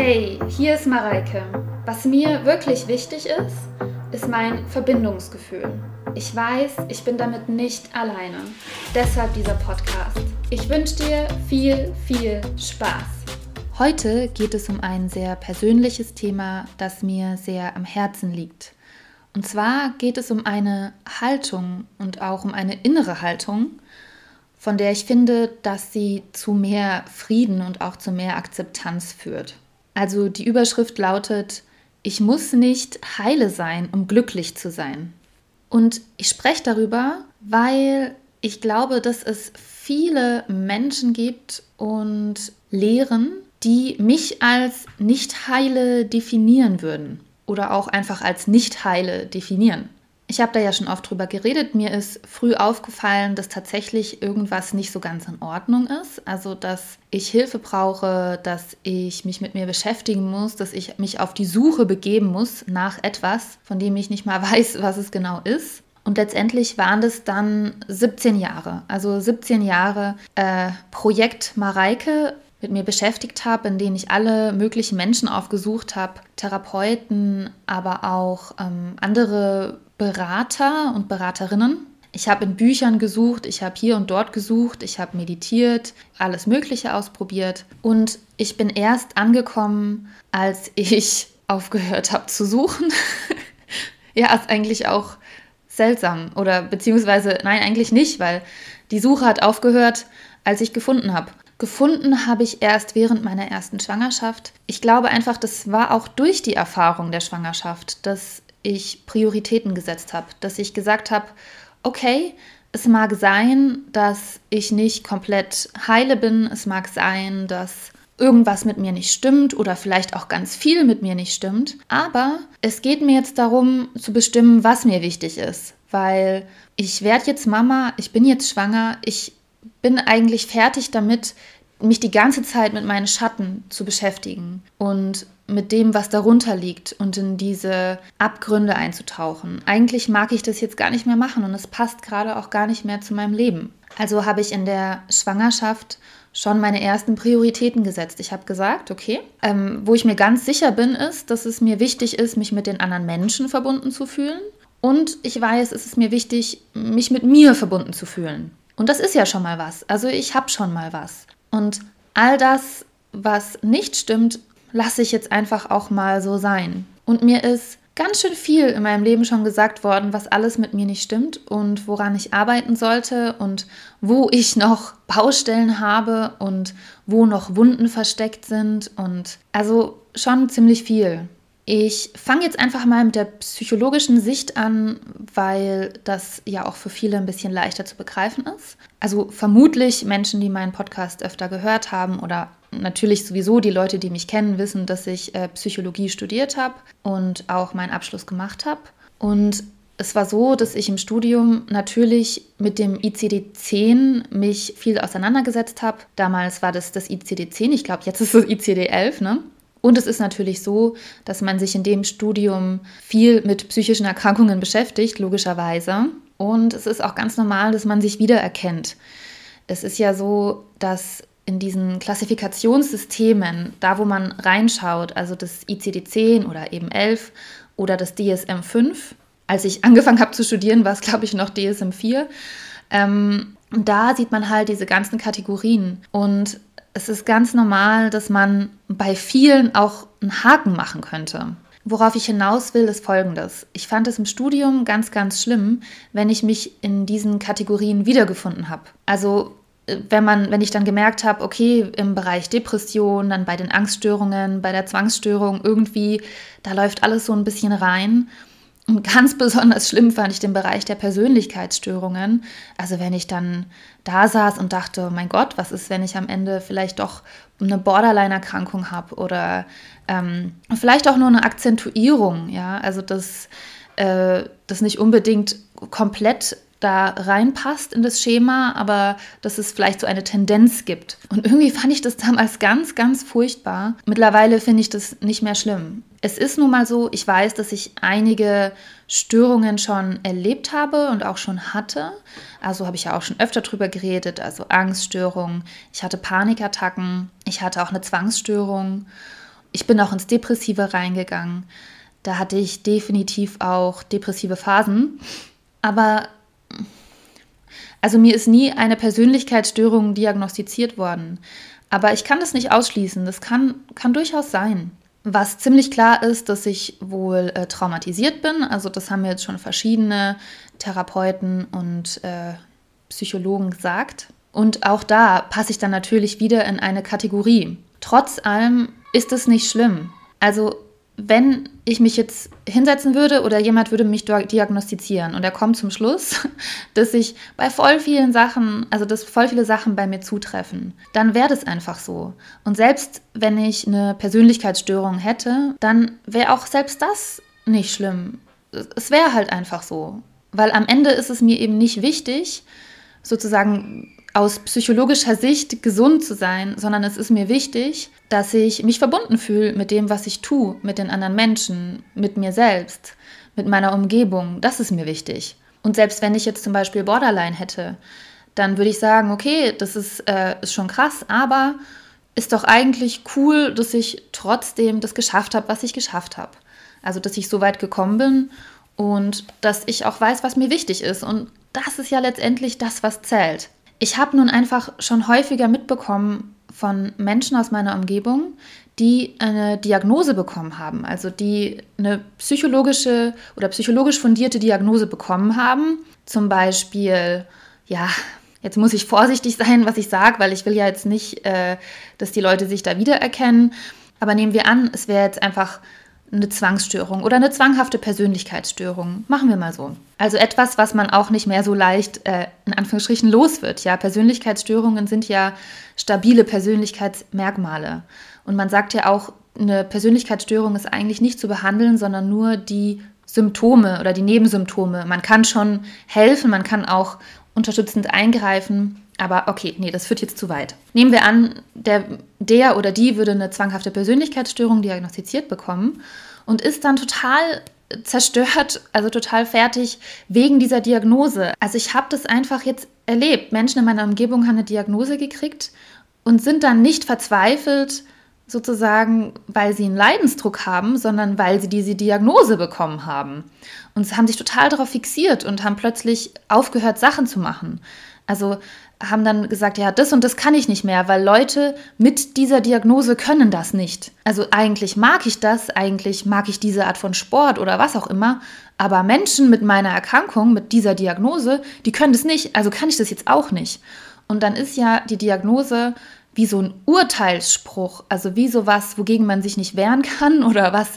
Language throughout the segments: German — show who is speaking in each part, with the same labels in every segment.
Speaker 1: Hey, hier ist Mareike. Was mir wirklich wichtig ist, ist mein Verbindungsgefühl. Ich weiß, ich bin damit nicht alleine. Deshalb dieser Podcast. Ich wünsche dir viel, viel Spaß. Heute geht es um ein sehr persönliches Thema, das mir sehr am Herzen liegt. Und zwar geht es um eine Haltung und auch um eine innere Haltung, von der ich finde, dass sie zu mehr Frieden und auch zu mehr Akzeptanz führt. Also die Überschrift lautet, ich muss nicht heile sein, um glücklich zu sein. Und ich spreche darüber, weil ich glaube, dass es viele Menschen gibt und Lehren, die mich als nicht heile definieren würden oder auch einfach als nicht heile definieren. Ich habe da ja schon oft drüber geredet. Mir ist früh aufgefallen, dass tatsächlich irgendwas nicht so ganz in Ordnung ist. Also, dass ich Hilfe brauche, dass ich mich mit mir beschäftigen muss, dass ich mich auf die Suche begeben muss nach etwas, von dem ich nicht mal weiß, was es genau ist. Und letztendlich waren das dann 17 Jahre. Also 17 Jahre äh, Projekt Mareike mit mir beschäftigt habe, in denen ich alle möglichen Menschen aufgesucht habe, Therapeuten, aber auch ähm, andere Berater und Beraterinnen. Ich habe in Büchern gesucht, ich habe hier und dort gesucht, ich habe meditiert, alles Mögliche ausprobiert und ich bin erst angekommen, als ich aufgehört habe zu suchen. ja, ist eigentlich auch seltsam oder beziehungsweise nein, eigentlich nicht, weil die Suche hat aufgehört, als ich gefunden habe. Gefunden habe ich erst während meiner ersten Schwangerschaft. Ich glaube einfach, das war auch durch die Erfahrung der Schwangerschaft, dass ich Prioritäten gesetzt habe, dass ich gesagt habe, okay, es mag sein, dass ich nicht komplett heile bin, es mag sein, dass irgendwas mit mir nicht stimmt oder vielleicht auch ganz viel mit mir nicht stimmt, aber es geht mir jetzt darum zu bestimmen, was mir wichtig ist, weil ich werde jetzt Mama, ich bin jetzt schwanger, ich bin eigentlich fertig damit, mich die ganze Zeit mit meinen Schatten zu beschäftigen und mit dem, was darunter liegt und in diese Abgründe einzutauchen. Eigentlich mag ich das jetzt gar nicht mehr machen und es passt gerade auch gar nicht mehr zu meinem Leben. Also habe ich in der Schwangerschaft schon meine ersten Prioritäten gesetzt. Ich habe gesagt, okay, ähm, wo ich mir ganz sicher bin, ist, dass es mir wichtig ist, mich mit den anderen Menschen verbunden zu fühlen. Und ich weiß, es ist mir wichtig, mich mit mir verbunden zu fühlen. Und das ist ja schon mal was. Also ich habe schon mal was. Und all das, was nicht stimmt, lasse ich jetzt einfach auch mal so sein. Und mir ist ganz schön viel in meinem Leben schon gesagt worden, was alles mit mir nicht stimmt und woran ich arbeiten sollte und wo ich noch Baustellen habe und wo noch Wunden versteckt sind und also schon ziemlich viel. Ich fange jetzt einfach mal mit der psychologischen Sicht an, weil das ja auch für viele ein bisschen leichter zu begreifen ist. Also vermutlich Menschen, die meinen Podcast öfter gehört haben oder natürlich sowieso die Leute, die mich kennen, wissen, dass ich äh, Psychologie studiert habe und auch meinen Abschluss gemacht habe. Und es war so, dass ich im Studium natürlich mit dem ICD-10 mich viel auseinandergesetzt habe. Damals war das das ICD-10, ich glaube, jetzt ist es ICD-11, ne? Und es ist natürlich so, dass man sich in dem Studium viel mit psychischen Erkrankungen beschäftigt, logischerweise. Und es ist auch ganz normal, dass man sich wiedererkennt. Es ist ja so, dass in diesen Klassifikationssystemen, da wo man reinschaut, also das ICD-10 oder eben 11 oder das DSM-5, als ich angefangen habe zu studieren, war es, glaube ich, noch DSM-4, ähm, da sieht man halt diese ganzen Kategorien. Und es ist ganz normal, dass man bei vielen auch einen Haken machen könnte. Worauf ich hinaus will, ist folgendes. Ich fand es im Studium ganz, ganz schlimm, wenn ich mich in diesen Kategorien wiedergefunden habe. Also äh, wenn man, wenn ich dann gemerkt habe, okay, im Bereich Depression, dann bei den Angststörungen, bei der Zwangsstörung, irgendwie, da läuft alles so ein bisschen rein. Und ganz besonders schlimm fand ich den Bereich der Persönlichkeitsstörungen. Also wenn ich dann da saß und dachte, oh mein Gott, was ist, wenn ich am Ende vielleicht doch eine Borderline-Erkrankung habe oder ähm, vielleicht auch nur eine Akzentuierung, ja, also dass äh, das nicht unbedingt komplett da reinpasst in das Schema, aber dass es vielleicht so eine Tendenz gibt. Und irgendwie fand ich das damals ganz, ganz furchtbar. Mittlerweile finde ich das nicht mehr schlimm. Es ist nun mal so, ich weiß, dass ich einige Störungen schon erlebt habe und auch schon hatte. Also habe ich ja auch schon öfter drüber geredet, also Angststörungen. Ich hatte Panikattacken, ich hatte auch eine Zwangsstörung. Ich bin auch ins Depressive reingegangen. Da hatte ich definitiv auch depressive Phasen. Aber also mir ist nie eine Persönlichkeitsstörung diagnostiziert worden. Aber ich kann das nicht ausschließen. Das kann, kann durchaus sein. Was ziemlich klar ist, dass ich wohl äh, traumatisiert bin. Also das haben mir jetzt schon verschiedene Therapeuten und äh, Psychologen gesagt. Und auch da passe ich dann natürlich wieder in eine Kategorie. Trotz allem ist es nicht schlimm. Also wenn ich mich jetzt hinsetzen würde oder jemand würde mich diagnostizieren und er kommt zum Schluss, dass ich bei voll vielen Sachen, also dass voll viele Sachen bei mir zutreffen, dann wäre das einfach so. Und selbst wenn ich eine Persönlichkeitsstörung hätte, dann wäre auch selbst das nicht schlimm. Es wäre halt einfach so. Weil am Ende ist es mir eben nicht wichtig, sozusagen aus psychologischer Sicht gesund zu sein, sondern es ist mir wichtig, dass ich mich verbunden fühle mit dem, was ich tue, mit den anderen Menschen, mit mir selbst, mit meiner Umgebung. Das ist mir wichtig. Und selbst wenn ich jetzt zum Beispiel Borderline hätte, dann würde ich sagen, okay, das ist, äh, ist schon krass, aber ist doch eigentlich cool, dass ich trotzdem das geschafft habe, was ich geschafft habe. Also, dass ich so weit gekommen bin und dass ich auch weiß, was mir wichtig ist. Und das ist ja letztendlich das, was zählt. Ich habe nun einfach schon häufiger mitbekommen von Menschen aus meiner Umgebung, die eine Diagnose bekommen haben, also die eine psychologische oder psychologisch fundierte Diagnose bekommen haben. Zum Beispiel, ja, jetzt muss ich vorsichtig sein, was ich sage, weil ich will ja jetzt nicht, äh, dass die Leute sich da wiedererkennen. Aber nehmen wir an, es wäre jetzt einfach eine Zwangsstörung oder eine zwanghafte Persönlichkeitsstörung. Machen wir mal so. Also etwas, was man auch nicht mehr so leicht äh, in Anführungsstrichen los wird. Ja, Persönlichkeitsstörungen sind ja stabile Persönlichkeitsmerkmale. Und man sagt ja auch, eine Persönlichkeitsstörung ist eigentlich nicht zu behandeln, sondern nur die Symptome oder die Nebensymptome. Man kann schon helfen, man kann auch unterstützend eingreifen, aber okay, nee, das führt jetzt zu weit. Nehmen wir an, der, der oder die würde eine zwanghafte Persönlichkeitsstörung diagnostiziert bekommen und ist dann total zerstört, also total fertig wegen dieser Diagnose. Also ich habe das einfach jetzt erlebt. Menschen in meiner Umgebung haben eine Diagnose gekriegt und sind dann nicht verzweifelt, sozusagen, weil sie einen Leidensdruck haben, sondern weil sie diese Diagnose bekommen haben. Und haben sich total darauf fixiert und haben plötzlich aufgehört, Sachen zu machen. Also haben dann gesagt, ja, das und das kann ich nicht mehr, weil Leute mit dieser Diagnose können das nicht. Also eigentlich mag ich das, eigentlich mag ich diese Art von Sport oder was auch immer, aber Menschen mit meiner Erkrankung, mit dieser Diagnose, die können das nicht, also kann ich das jetzt auch nicht. Und dann ist ja die Diagnose wie so ein Urteilsspruch, also wie so was, wogegen man sich nicht wehren kann oder was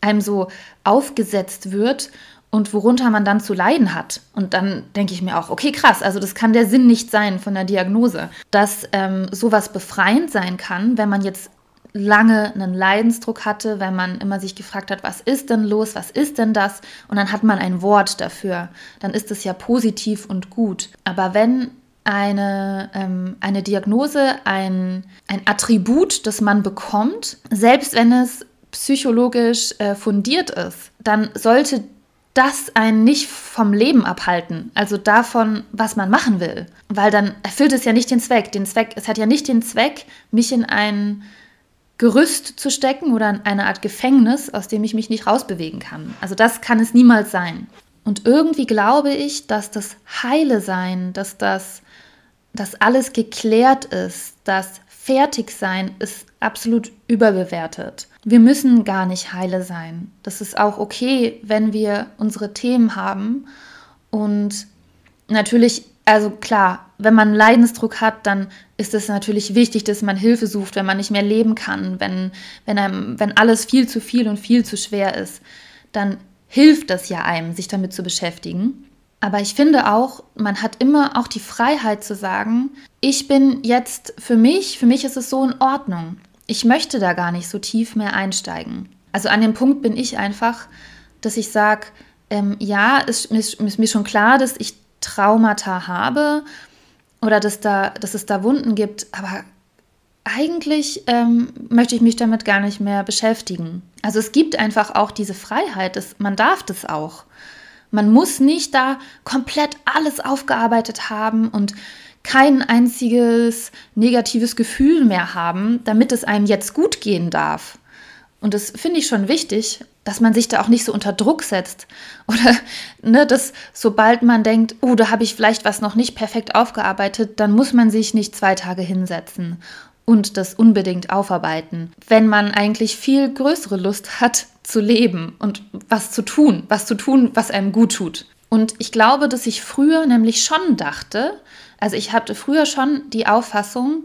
Speaker 1: einem so aufgesetzt wird und worunter man dann zu leiden hat. Und dann denke ich mir auch, okay, krass, also das kann der Sinn nicht sein von der Diagnose, dass ähm, sowas befreiend sein kann, wenn man jetzt lange einen Leidensdruck hatte, wenn man immer sich gefragt hat, was ist denn los, was ist denn das? Und dann hat man ein Wort dafür. Dann ist es ja positiv und gut. Aber wenn eine, ähm, eine Diagnose, ein, ein Attribut, das man bekommt, selbst wenn es psychologisch äh, fundiert ist, dann sollte das einen nicht vom Leben abhalten, also davon, was man machen will. Weil dann erfüllt es ja nicht den Zweck. Den Zweck, es hat ja nicht den Zweck, mich in ein Gerüst zu stecken oder in eine Art Gefängnis, aus dem ich mich nicht rausbewegen kann. Also das kann es niemals sein. Und irgendwie glaube ich, dass das Heile sein, dass das, dass alles geklärt ist, dass Fertigsein ist absolut überbewertet. Wir müssen gar nicht heile sein. Das ist auch okay, wenn wir unsere Themen haben. Und natürlich, also klar, wenn man Leidensdruck hat, dann ist es natürlich wichtig, dass man Hilfe sucht, wenn man nicht mehr leben kann, wenn, wenn, einem, wenn alles viel zu viel und viel zu schwer ist. Dann hilft das ja einem, sich damit zu beschäftigen. Aber ich finde auch, man hat immer auch die Freiheit zu sagen, ich bin jetzt für mich, für mich ist es so in Ordnung. Ich möchte da gar nicht so tief mehr einsteigen. Also an dem Punkt bin ich einfach, dass ich sage, ähm, ja, es ist, ist mir schon klar, dass ich Traumata habe oder dass, da, dass es da Wunden gibt, aber eigentlich ähm, möchte ich mich damit gar nicht mehr beschäftigen. Also es gibt einfach auch diese Freiheit, dass man darf das auch. Man muss nicht da komplett alles aufgearbeitet haben und kein einziges negatives Gefühl mehr haben, damit es einem jetzt gut gehen darf. Und das finde ich schon wichtig, dass man sich da auch nicht so unter Druck setzt. Oder ne, dass sobald man denkt, oh, da habe ich vielleicht was noch nicht perfekt aufgearbeitet, dann muss man sich nicht zwei Tage hinsetzen und das unbedingt aufarbeiten. Wenn man eigentlich viel größere Lust hat zu leben und was zu tun, was zu tun, was einem gut tut. Und ich glaube, dass ich früher nämlich schon dachte, also ich hatte früher schon die Auffassung,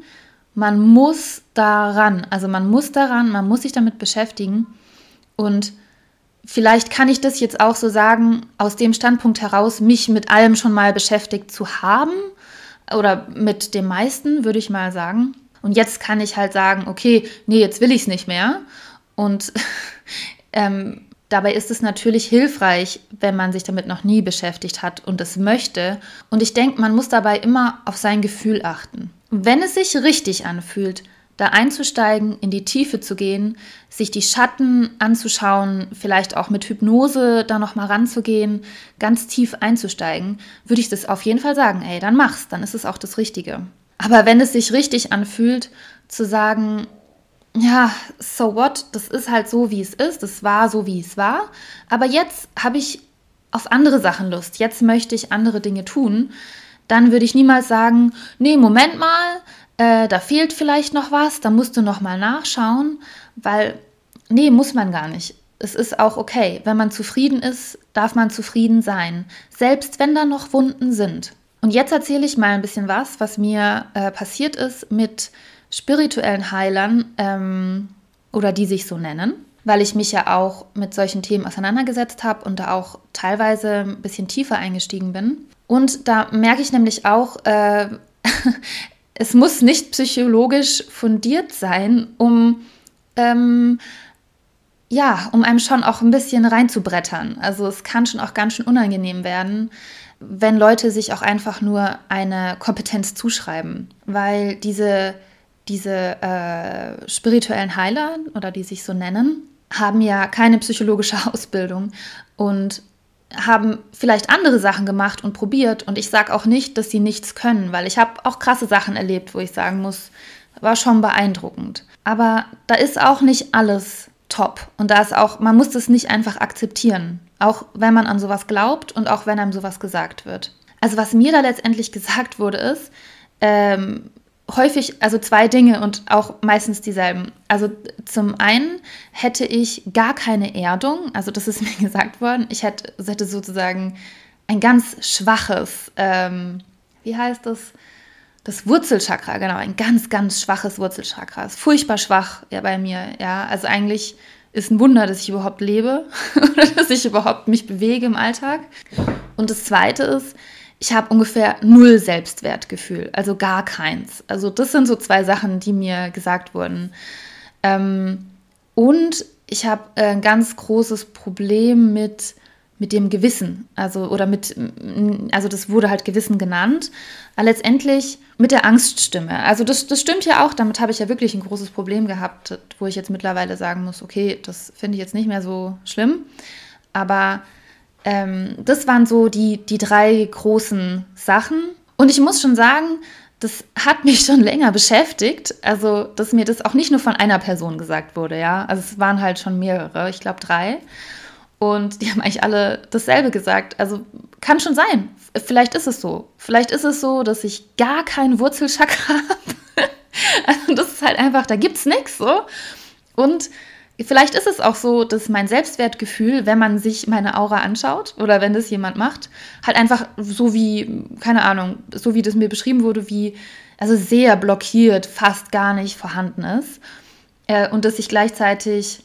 Speaker 1: man muss daran, also man muss daran, man muss sich damit beschäftigen. Und vielleicht kann ich das jetzt auch so sagen, aus dem Standpunkt heraus, mich mit allem schon mal beschäftigt zu haben oder mit dem meisten, würde ich mal sagen. Und jetzt kann ich halt sagen, okay, nee, jetzt will ich es nicht mehr. Und ähm, dabei ist es natürlich hilfreich, wenn man sich damit noch nie beschäftigt hat und es möchte. Und ich denke, man muss dabei immer auf sein Gefühl achten. Wenn es sich richtig anfühlt, da einzusteigen, in die Tiefe zu gehen, sich die Schatten anzuschauen, vielleicht auch mit Hypnose da noch mal ranzugehen, ganz tief einzusteigen, würde ich das auf jeden Fall sagen, ey, dann mach's, dann ist es auch das Richtige. Aber wenn es sich richtig anfühlt, zu sagen, ja, so what, das ist halt so, wie es ist, das war so, wie es war, aber jetzt habe ich auf andere Sachen Lust, jetzt möchte ich andere Dinge tun, dann würde ich niemals sagen, nee, Moment mal, äh, da fehlt vielleicht noch was, da musst du noch mal nachschauen, weil nee, muss man gar nicht. Es ist auch okay, wenn man zufrieden ist, darf man zufrieden sein, selbst wenn da noch Wunden sind. Und jetzt erzähle ich mal ein bisschen was, was mir äh, passiert ist mit spirituellen Heilern ähm, oder die sich so nennen, weil ich mich ja auch mit solchen Themen auseinandergesetzt habe und da auch teilweise ein bisschen tiefer eingestiegen bin. Und da merke ich nämlich auch, äh, es muss nicht psychologisch fundiert sein, um ähm, ja, um einem schon auch ein bisschen reinzubrettern. Also es kann schon auch ganz schön unangenehm werden, wenn Leute sich auch einfach nur eine Kompetenz zuschreiben, weil diese diese äh, spirituellen Heiler oder die sich so nennen, haben ja keine psychologische Ausbildung und haben vielleicht andere Sachen gemacht und probiert. Und ich sage auch nicht, dass sie nichts können, weil ich habe auch krasse Sachen erlebt, wo ich sagen muss, war schon beeindruckend. Aber da ist auch nicht alles top. Und da ist auch, man muss das nicht einfach akzeptieren. Auch wenn man an sowas glaubt und auch wenn einem sowas gesagt wird. Also was mir da letztendlich gesagt wurde, ist, ähm, häufig, also zwei Dinge und auch meistens dieselben. Also zum einen hätte ich gar keine Erdung, also das ist mir gesagt worden. Ich hätte, hätte sozusagen ein ganz schwaches, ähm, wie heißt das? Das Wurzelchakra, genau, ein ganz, ganz schwaches Wurzelchakra. Ist furchtbar schwach ja bei mir, ja. Also eigentlich ist ein Wunder, dass ich überhaupt lebe oder dass ich überhaupt mich bewege im Alltag. Und das zweite ist, ich habe ungefähr null Selbstwertgefühl, also gar keins. Also das sind so zwei Sachen, die mir gesagt wurden. Ähm, und ich habe äh, ein ganz großes Problem mit, mit dem Gewissen, also oder mit, also das wurde halt Gewissen genannt, aber letztendlich mit der Angststimme. Also das, das stimmt ja auch, damit habe ich ja wirklich ein großes Problem gehabt, wo ich jetzt mittlerweile sagen muss, okay, das finde ich jetzt nicht mehr so schlimm. Aber ähm, das waren so die, die drei großen Sachen. Und ich muss schon sagen, das hat mich schon länger beschäftigt. Also, dass mir das auch nicht nur von einer Person gesagt wurde, ja. Also es waren halt schon mehrere, ich glaube drei. Und die haben eigentlich alle dasselbe gesagt. Also kann schon sein. Vielleicht ist es so. Vielleicht ist es so, dass ich gar keinen Wurzelchakra habe. also das ist halt einfach, da gibt es nichts so. Und Vielleicht ist es auch so, dass mein Selbstwertgefühl, wenn man sich meine Aura anschaut oder wenn das jemand macht, halt einfach so wie, keine Ahnung, so wie das mir beschrieben wurde, wie, also sehr blockiert, fast gar nicht vorhanden ist. Äh, und dass ich gleichzeitig,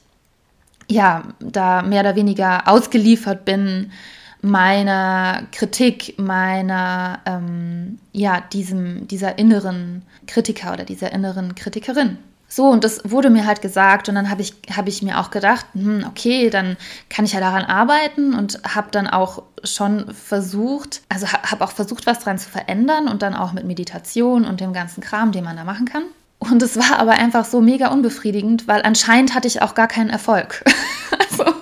Speaker 1: ja, da mehr oder weniger ausgeliefert bin meiner Kritik, meiner, ähm, ja, diesem, dieser inneren Kritiker oder dieser inneren Kritikerin. So, und das wurde mir halt gesagt und dann habe ich, hab ich mir auch gedacht, hm, okay, dann kann ich ja daran arbeiten und habe dann auch schon versucht, also habe auch versucht, was dran zu verändern und dann auch mit Meditation und dem ganzen Kram, den man da machen kann. Und es war aber einfach so mega unbefriedigend, weil anscheinend hatte ich auch gar keinen Erfolg. also,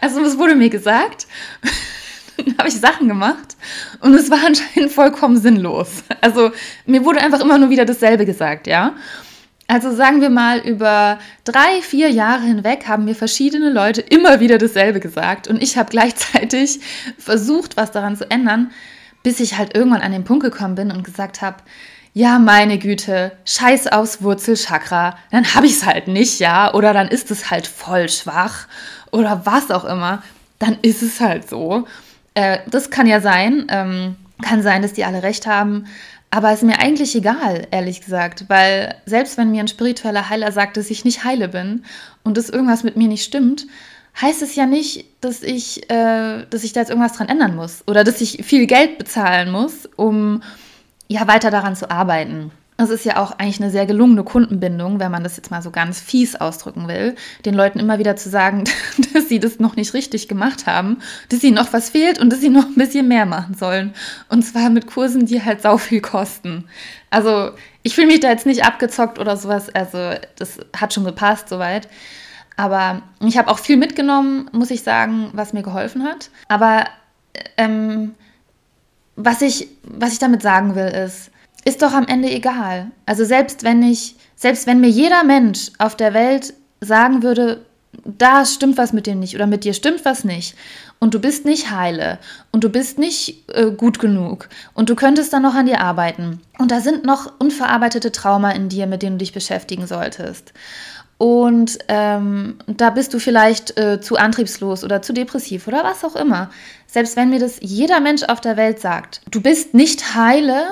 Speaker 1: also es wurde mir gesagt, dann habe ich Sachen gemacht und es war anscheinend vollkommen sinnlos. Also mir wurde einfach immer nur wieder dasselbe gesagt, ja. Also sagen wir mal, über drei, vier Jahre hinweg haben mir verschiedene Leute immer wieder dasselbe gesagt. Und ich habe gleichzeitig versucht, was daran zu ändern, bis ich halt irgendwann an den Punkt gekommen bin und gesagt habe, ja, meine Güte, scheiß aufs Wurzelchakra, dann habe ich es halt nicht, ja, oder dann ist es halt voll schwach oder was auch immer, dann ist es halt so. Äh, das kann ja sein, ähm, kann sein, dass die alle recht haben, aber ist mir eigentlich egal, ehrlich gesagt, weil selbst wenn mir ein spiritueller Heiler sagt, dass ich nicht heile bin und dass irgendwas mit mir nicht stimmt, heißt es ja nicht, dass ich, äh, dass ich da jetzt irgendwas dran ändern muss oder dass ich viel Geld bezahlen muss, um ja weiter daran zu arbeiten. Es ist ja auch eigentlich eine sehr gelungene Kundenbindung, wenn man das jetzt mal so ganz fies ausdrücken will, den Leuten immer wieder zu sagen, dass sie das noch nicht richtig gemacht haben, dass ihnen noch was fehlt und dass sie noch ein bisschen mehr machen sollen. Und zwar mit Kursen, die halt sau viel kosten. Also ich fühle mich da jetzt nicht abgezockt oder sowas, also das hat schon gepasst soweit. Aber ich habe auch viel mitgenommen, muss ich sagen, was mir geholfen hat. Aber ähm, was, ich, was ich damit sagen will, ist, ist doch am Ende egal. Also selbst wenn ich, selbst wenn mir jeder Mensch auf der Welt sagen würde, da stimmt was mit dir nicht oder mit dir stimmt was nicht und du bist nicht heile und du bist nicht äh, gut genug und du könntest dann noch an dir arbeiten und da sind noch unverarbeitete Trauma in dir, mit denen du dich beschäftigen solltest. Und ähm, da bist du vielleicht äh, zu antriebslos oder zu depressiv oder was auch immer. Selbst wenn mir das jeder Mensch auf der Welt sagt, du bist nicht heile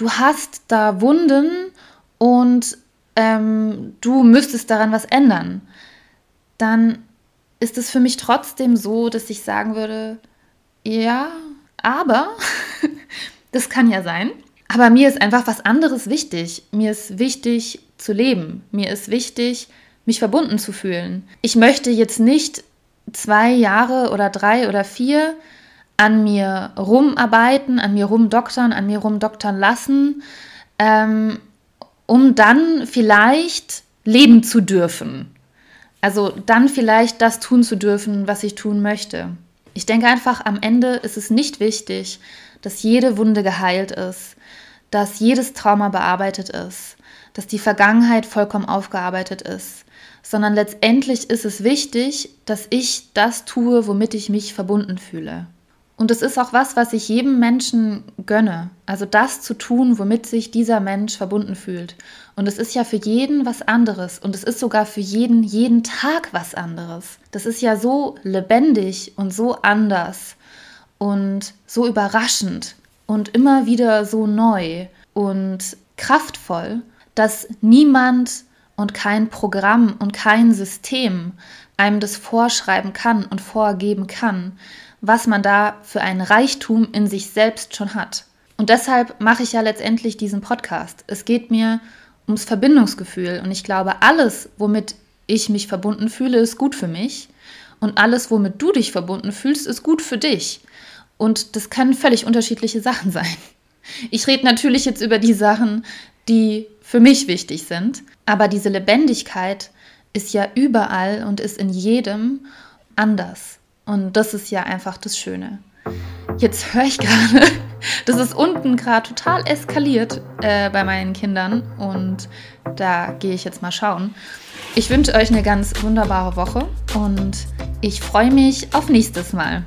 Speaker 1: du hast da Wunden und ähm, du müsstest daran was ändern, dann ist es für mich trotzdem so, dass ich sagen würde, ja, aber, das kann ja sein, aber mir ist einfach was anderes wichtig. Mir ist wichtig zu leben. Mir ist wichtig, mich verbunden zu fühlen. Ich möchte jetzt nicht zwei Jahre oder drei oder vier an mir rumarbeiten, an mir rumdoktern, an mir rumdoktern lassen, ähm, um dann vielleicht leben zu dürfen. Also dann vielleicht das tun zu dürfen, was ich tun möchte. Ich denke einfach, am Ende ist es nicht wichtig, dass jede Wunde geheilt ist, dass jedes Trauma bearbeitet ist, dass die Vergangenheit vollkommen aufgearbeitet ist, sondern letztendlich ist es wichtig, dass ich das tue, womit ich mich verbunden fühle. Und es ist auch was, was ich jedem Menschen gönne. Also das zu tun, womit sich dieser Mensch verbunden fühlt. Und es ist ja für jeden was anderes. Und es ist sogar für jeden jeden Tag was anderes. Das ist ja so lebendig und so anders und so überraschend und immer wieder so neu und kraftvoll, dass niemand und kein Programm und kein System einem das vorschreiben kann und vorgeben kann, was man da für einen Reichtum in sich selbst schon hat. Und deshalb mache ich ja letztendlich diesen Podcast. Es geht mir ums Verbindungsgefühl und ich glaube, alles, womit ich mich verbunden fühle, ist gut für mich und alles, womit du dich verbunden fühlst, ist gut für dich. Und das können völlig unterschiedliche Sachen sein. Ich rede natürlich jetzt über die Sachen, die für mich wichtig sind, aber diese Lebendigkeit ist ja überall und ist in jedem anders. Und das ist ja einfach das Schöne. Jetzt höre ich gerade, das ist unten gerade total eskaliert äh, bei meinen Kindern und da gehe ich jetzt mal schauen. Ich wünsche euch eine ganz wunderbare Woche und ich freue mich auf nächstes Mal.